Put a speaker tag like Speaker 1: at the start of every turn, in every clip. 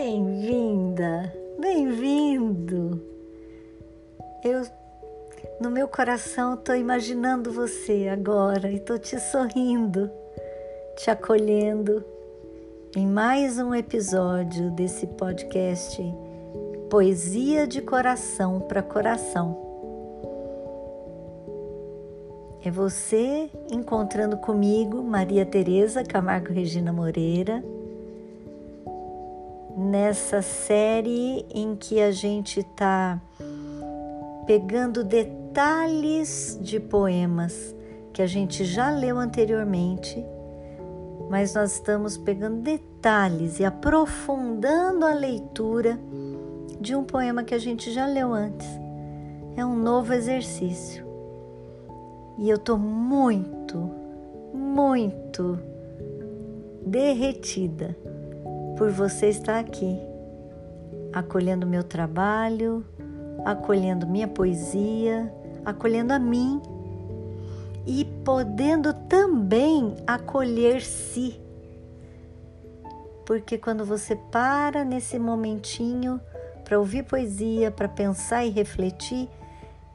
Speaker 1: Bem-vinda, bem-vindo. Eu, no meu coração, estou imaginando você agora e estou te sorrindo, te acolhendo em mais um episódio desse podcast Poesia de Coração para Coração. É você encontrando comigo, Maria Tereza Camargo Regina Moreira, nessa série em que a gente está pegando detalhes de poemas que a gente já leu anteriormente, mas nós estamos pegando detalhes e aprofundando a leitura de um poema que a gente já leu antes. É um novo exercício. E eu estou muito, muito derretida por você estar aqui, acolhendo meu trabalho, acolhendo minha poesia, acolhendo a mim e podendo também acolher-se. Porque quando você para nesse momentinho para ouvir poesia, para pensar e refletir,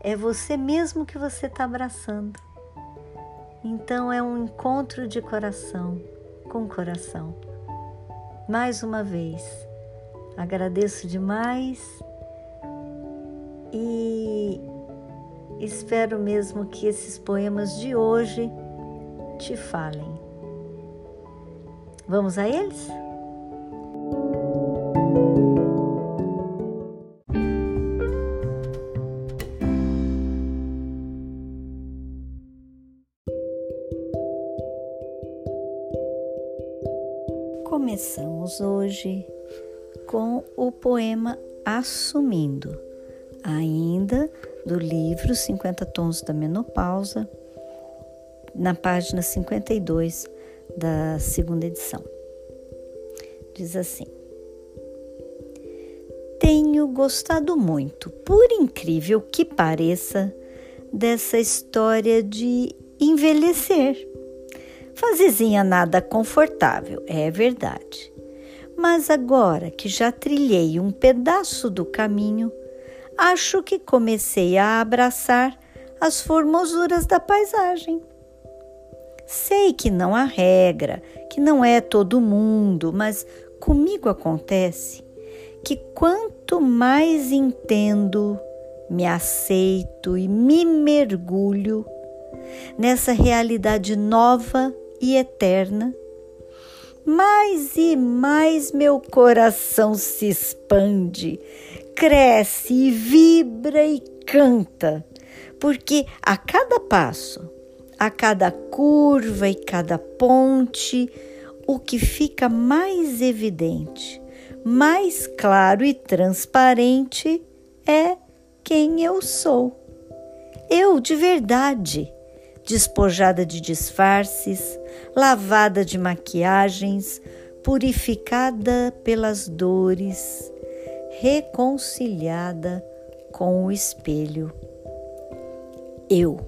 Speaker 1: é você mesmo que você está abraçando. Então é um encontro de coração com coração. Mais uma vez, agradeço demais e espero mesmo que esses poemas de hoje te falem. Vamos a eles? Começamos hoje com o poema Assumindo, ainda do livro 50 Tons da Menopausa, na página 52 da segunda edição. Diz assim: Tenho gostado muito, por incrível que pareça, dessa história de envelhecer Fazezinha nada confortável, é verdade. Mas agora que já trilhei um pedaço do caminho, acho que comecei a abraçar as formosuras da paisagem. Sei que não há regra, que não é todo mundo, mas comigo acontece que quanto mais entendo, me aceito e me mergulho nessa realidade nova e eterna, mais e mais meu coração se expande, cresce e vibra e canta, porque a cada passo, a cada curva e cada ponte, o que fica mais evidente, mais claro e transparente é quem eu sou. Eu de verdade despojada de disfarces, lavada de maquiagens, purificada pelas dores, reconciliada com o espelho. Eu.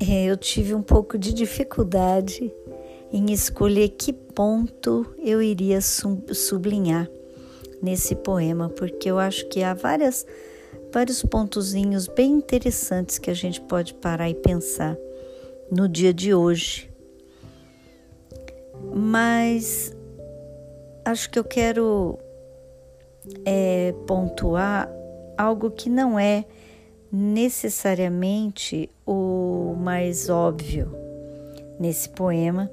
Speaker 1: É, eu tive um pouco de dificuldade em escolher que ponto eu iria sublinhar nesse poema, porque eu acho que há várias, vários pontozinhos bem interessantes que a gente pode parar e pensar no dia de hoje. Mas acho que eu quero é, pontuar algo que não é necessariamente o mais óbvio nesse poema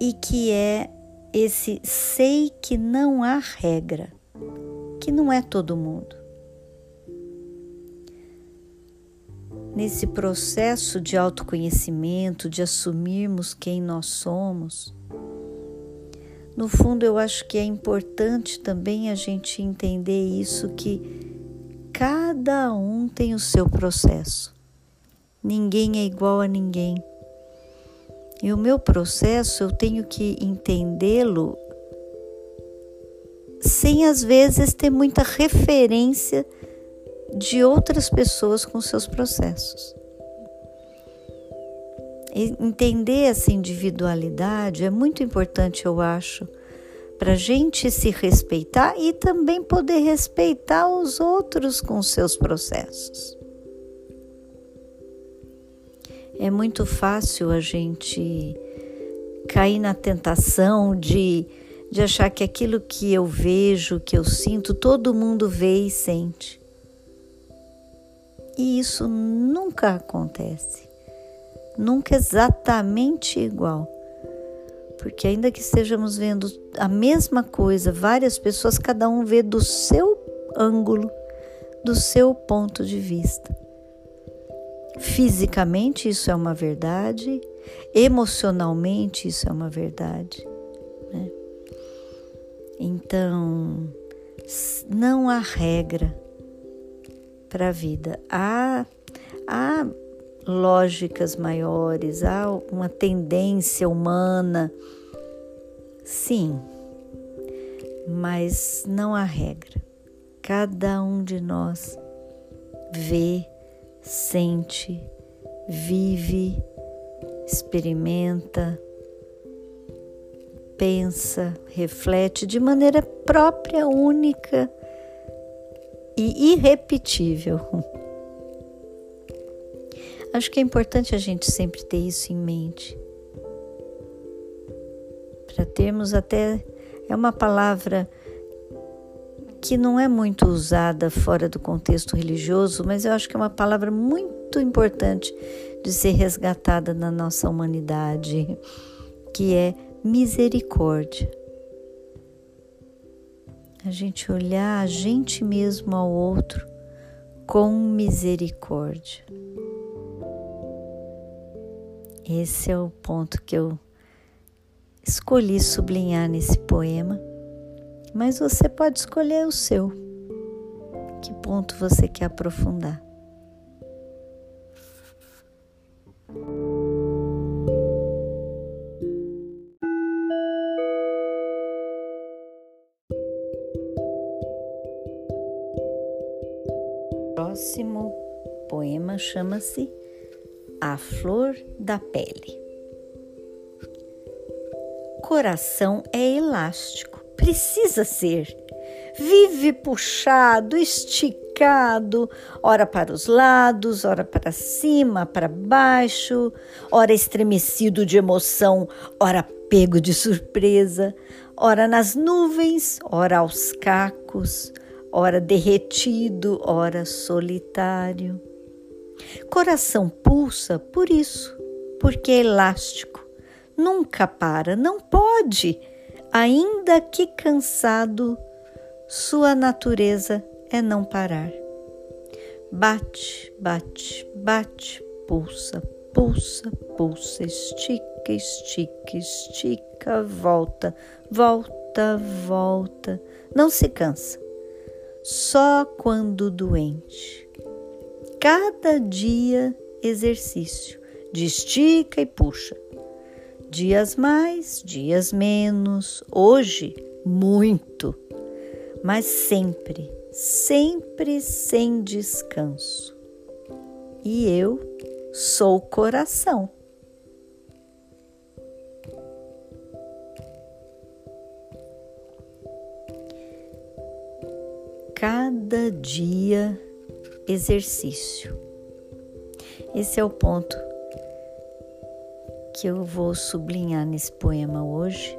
Speaker 1: e que é esse sei que não há regra, que não é todo mundo. Nesse processo de autoconhecimento, de assumirmos quem nós somos, no fundo eu acho que é importante também a gente entender isso que cada um tem o seu processo. Ninguém é igual a ninguém. E o meu processo eu tenho que entendê-lo sem às vezes ter muita referência de outras pessoas com seus processos. entender essa individualidade é muito importante, eu acho, para a gente se respeitar e também poder respeitar os outros com seus processos. É muito fácil a gente cair na tentação de, de achar que aquilo que eu vejo, que eu sinto, todo mundo vê e sente. E isso nunca acontece. Nunca exatamente igual. Porque, ainda que estejamos vendo a mesma coisa, várias pessoas, cada um vê do seu ângulo, do seu ponto de vista. Fisicamente, isso é uma verdade, emocionalmente, isso é uma verdade. Né? Então, não há regra para a vida. Há, há lógicas maiores, há uma tendência humana, sim, mas não há regra. Cada um de nós vê, sente, vive, experimenta, pensa, reflete de maneira própria, única e irrepetível. Acho que é importante a gente sempre ter isso em mente. Para termos até. É uma palavra que não é muito usada fora do contexto religioso, mas eu acho que é uma palavra muito importante de ser resgatada na nossa humanidade, que é misericórdia a gente olhar a gente mesmo ao outro com misericórdia. Esse é o ponto que eu escolhi sublinhar nesse poema, mas você pode escolher o seu. Que ponto você quer aprofundar? próximo poema chama-se A Flor da Pele. Coração é elástico, precisa ser. Vive puxado, esticado, ora para os lados, ora para cima, para baixo, ora estremecido de emoção, ora pego de surpresa, ora nas nuvens, ora aos cacos, ora derretido, ora solitário. Coração pulsa por isso, porque é elástico, nunca para, não pode, ainda que cansado, sua natureza é não parar. Bate, bate, bate, pulsa, pulsa, pulsa, estica, estica, estica, volta, volta, volta, não se cansa só quando doente. Cada dia exercício de estica e puxa. Dias mais, dias menos, hoje muito, mas sempre, sempre sem descanso. E eu sou coração. cada dia exercício. Esse é o ponto que eu vou sublinhar nesse poema hoje.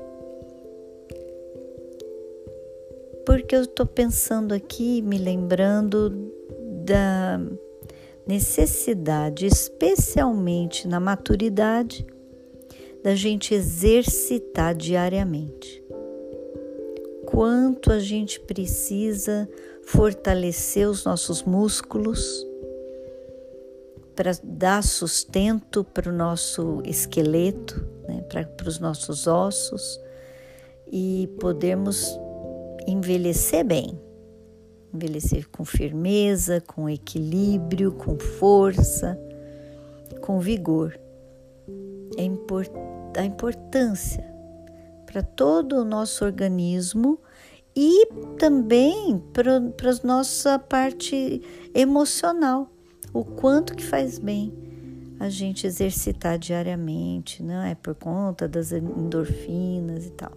Speaker 1: Porque eu estou pensando aqui, me lembrando da necessidade, especialmente na maturidade, da gente exercitar diariamente. Quanto a gente precisa fortalecer os nossos músculos, para dar sustento para o nosso esqueleto, né, para os nossos ossos e podermos envelhecer bem. Envelhecer com firmeza, com equilíbrio, com força, com vigor. É import a importância para todo o nosso organismo e também para a nossa parte emocional, o quanto que faz bem a gente exercitar diariamente, não é por conta das endorfinas e tal.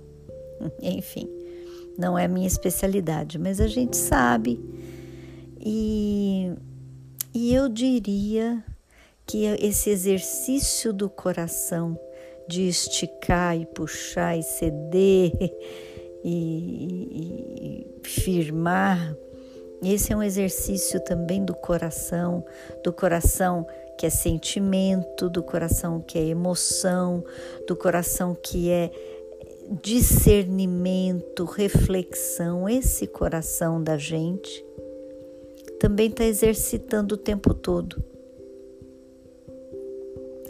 Speaker 1: Enfim, não é a minha especialidade, mas a gente sabe. E, e eu diria que esse exercício do coração de esticar e puxar e ceder e, e, e firmar, esse é um exercício também do coração, do coração que é sentimento, do coração que é emoção, do coração que é discernimento, reflexão, esse coração da gente também está exercitando o tempo todo.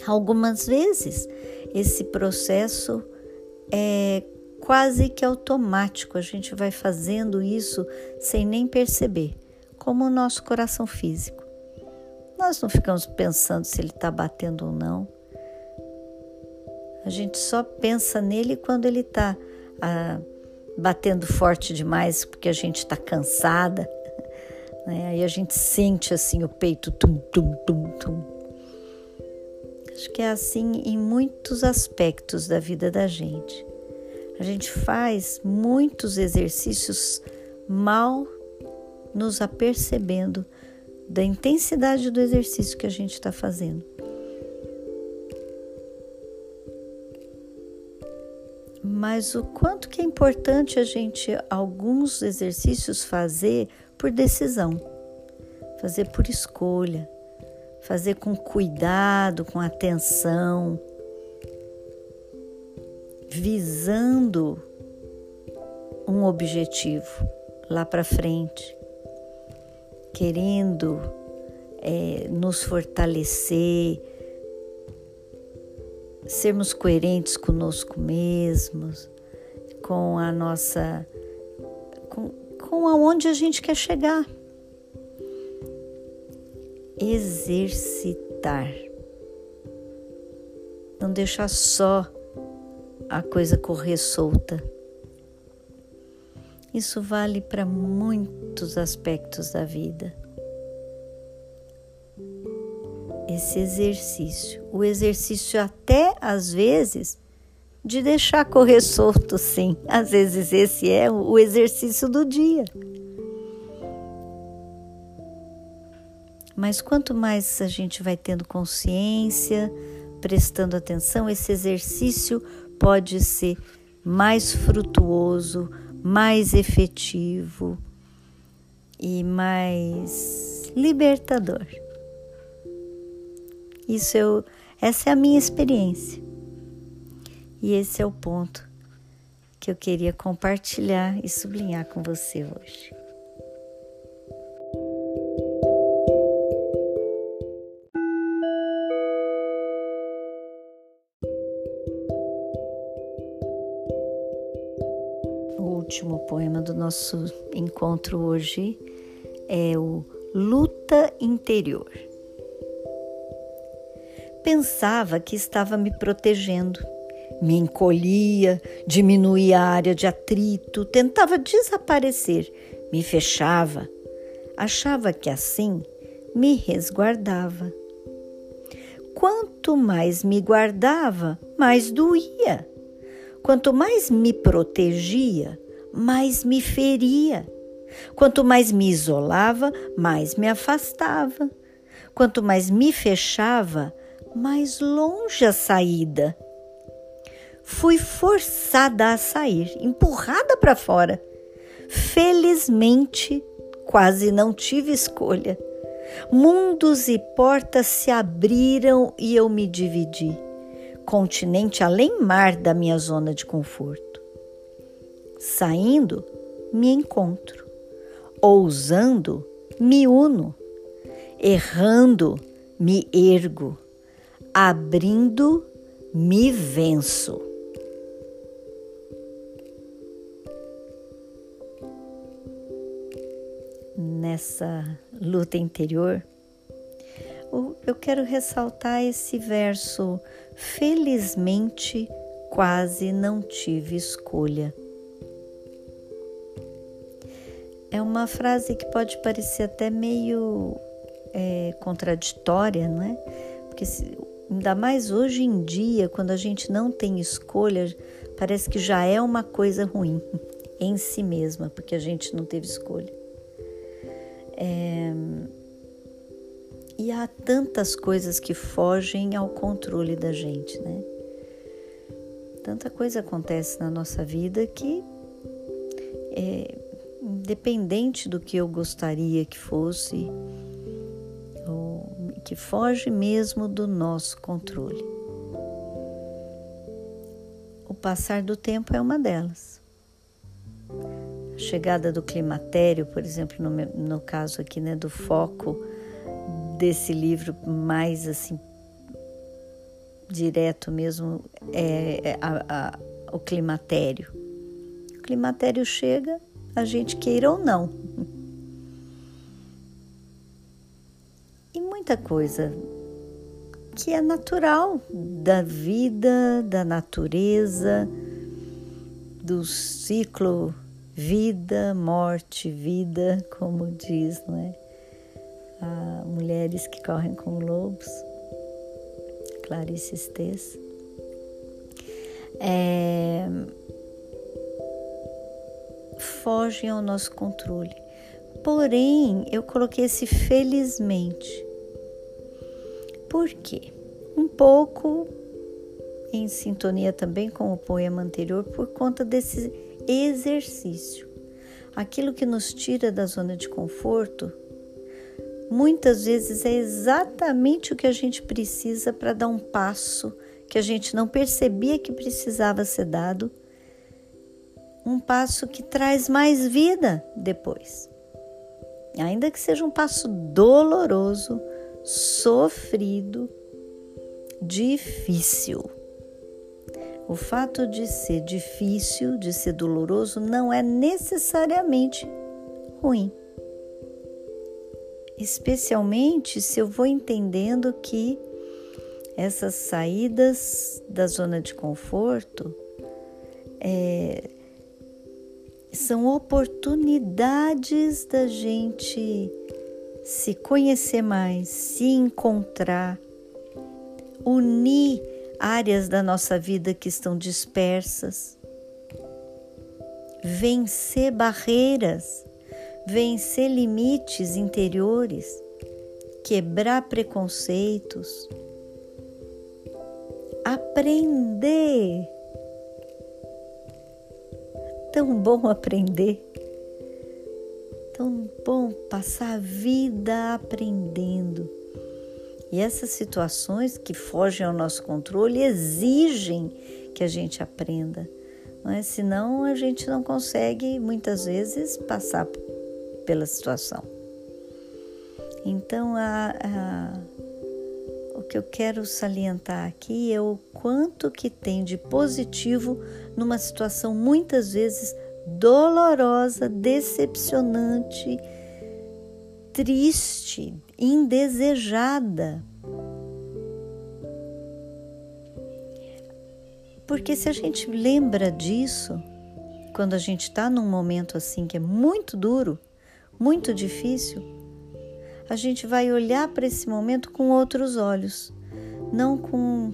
Speaker 1: Algumas vezes esse processo é quase que automático, a gente vai fazendo isso sem nem perceber, como o nosso coração físico. Nós não ficamos pensando se ele está batendo ou não. A gente só pensa nele quando ele está ah, batendo forte demais, porque a gente está cansada. Né? Aí a gente sente assim o peito tum, tum, tum, tum. Acho que é assim em muitos aspectos da vida da gente. A gente faz muitos exercícios mal nos apercebendo da intensidade do exercício que a gente está fazendo. Mas o quanto que é importante a gente alguns exercícios fazer por decisão, fazer por escolha, fazer com cuidado, com atenção, visando um objetivo lá para frente querendo é, nos fortalecer, sermos coerentes conosco mesmos, com a nossa. com, com aonde a gente quer chegar. Exercitar. Não deixar só a coisa correr solta isso vale para muitos aspectos da vida. Esse exercício, o exercício até às vezes de deixar correr solto, sim. Às vezes esse é o exercício do dia. Mas quanto mais a gente vai tendo consciência, prestando atenção, esse exercício pode ser mais frutuoso, mais efetivo e mais libertador. Isso eu, essa é a minha experiência. E esse é o ponto que eu queria compartilhar e sublinhar com você hoje. Último poema do nosso encontro hoje é o Luta Interior. Pensava que estava me protegendo, me encolhia, diminuía a área de atrito, tentava desaparecer, me fechava, achava que assim me resguardava. Quanto mais me guardava, mais doía. Quanto mais me protegia, mais me feria. Quanto mais me isolava, mais me afastava. Quanto mais me fechava, mais longe a saída. Fui forçada a sair, empurrada para fora. Felizmente, quase não tive escolha. Mundos e portas se abriram e eu me dividi. Continente além mar da minha zona de conforto. Saindo, me encontro. Ousando, me uno. Errando, me ergo. Abrindo, me venço. Nessa luta interior, eu quero ressaltar esse verso: felizmente quase não tive escolha. É uma frase que pode parecer até meio é, contraditória, não é? Porque se, ainda mais hoje em dia, quando a gente não tem escolha, parece que já é uma coisa ruim em si mesma, porque a gente não teve escolha. É... E há tantas coisas que fogem ao controle da gente, né? Tanta coisa acontece na nossa vida que é independente do que eu gostaria que fosse, ou que foge mesmo do nosso controle. O passar do tempo é uma delas. A chegada do climatério, por exemplo, no, no caso aqui, né, do foco desse livro mais assim direto mesmo é, é a, a, o climatério. O climatério chega, a gente queira ou não. E muita coisa que é natural da vida, da natureza, do ciclo vida, morte, vida, como diz, não é? A Mulheres que Correm com Lobos, Clarice Estes. É, fogem ao nosso controle. Porém, eu coloquei esse felizmente. Por quê? Um pouco em sintonia também com o poema anterior, por conta desse exercício. Aquilo que nos tira da zona de conforto muitas vezes é exatamente o que a gente precisa para dar um passo que a gente não percebia que precisava ser dado, um passo que traz mais vida depois. Ainda que seja um passo doloroso, sofrido, difícil. O fato de ser difícil, de ser doloroso, não é necessariamente ruim especialmente se eu vou entendendo que essas saídas da zona de conforto é, são oportunidades da gente se conhecer mais, se encontrar, unir áreas da nossa vida que estão dispersas, vencer barreiras vencer limites interiores, quebrar preconceitos, aprender. Tão bom aprender, tão bom passar a vida aprendendo. E essas situações que fogem ao nosso controle exigem que a gente aprenda, não é? Senão a gente não consegue muitas vezes passar pela situação. Então, a, a, o que eu quero salientar aqui é o quanto que tem de positivo numa situação muitas vezes dolorosa, decepcionante, triste, indesejada. Porque se a gente lembra disso, quando a gente está num momento assim que é muito duro, muito difícil, a gente vai olhar para esse momento com outros olhos, não com,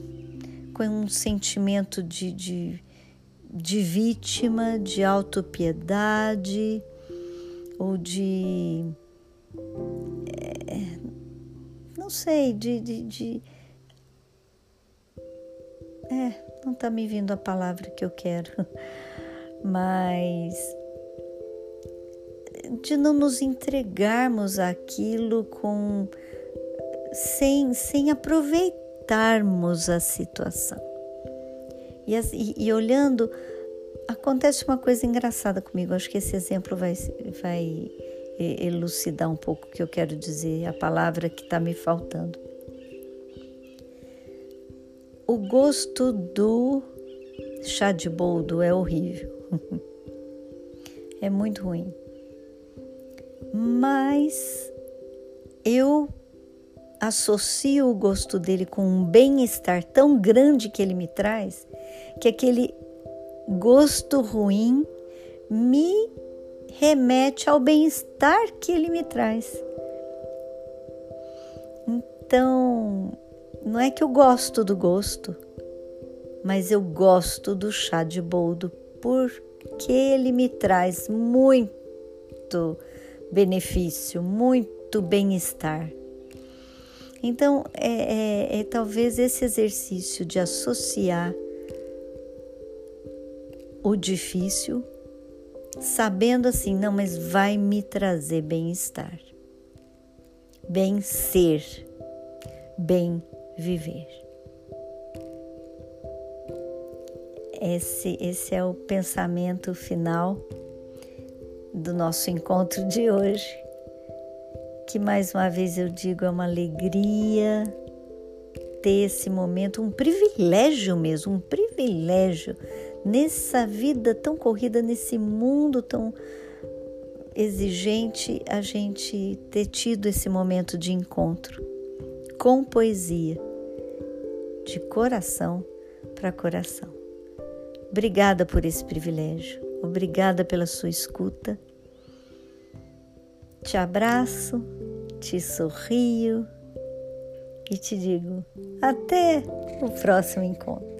Speaker 1: com um sentimento de, de, de vítima, de autopiedade ou de. É, não sei, de, de, de é, não está me vindo a palavra que eu quero, mas de não nos entregarmos aquilo com sem, sem aproveitarmos a situação. E, e, e, olhando, acontece uma coisa engraçada comigo. Acho que esse exemplo vai, vai elucidar um pouco o que eu quero dizer, a palavra que está me faltando. O gosto do chá de boldo é horrível. é muito ruim mas eu associo o gosto dele com um bem-estar tão grande que ele me traz, que aquele gosto ruim me remete ao bem-estar que ele me traz. Então, não é que eu gosto do gosto, mas eu gosto do chá de boldo porque ele me traz muito benefício, muito bem-estar. Então, é, é, é, talvez esse exercício de associar o difícil, sabendo assim, não, mas vai me trazer bem-estar, bem ser, bem viver. Esse, esse é o pensamento final do nosso encontro de hoje, que mais uma vez eu digo é uma alegria ter esse momento, um privilégio mesmo, um privilégio nessa vida tão corrida, nesse mundo tão exigente, a gente ter tido esse momento de encontro com poesia, de coração para coração. Obrigada por esse privilégio, obrigada pela sua escuta. Te abraço, te sorrio e te digo até o próximo encontro.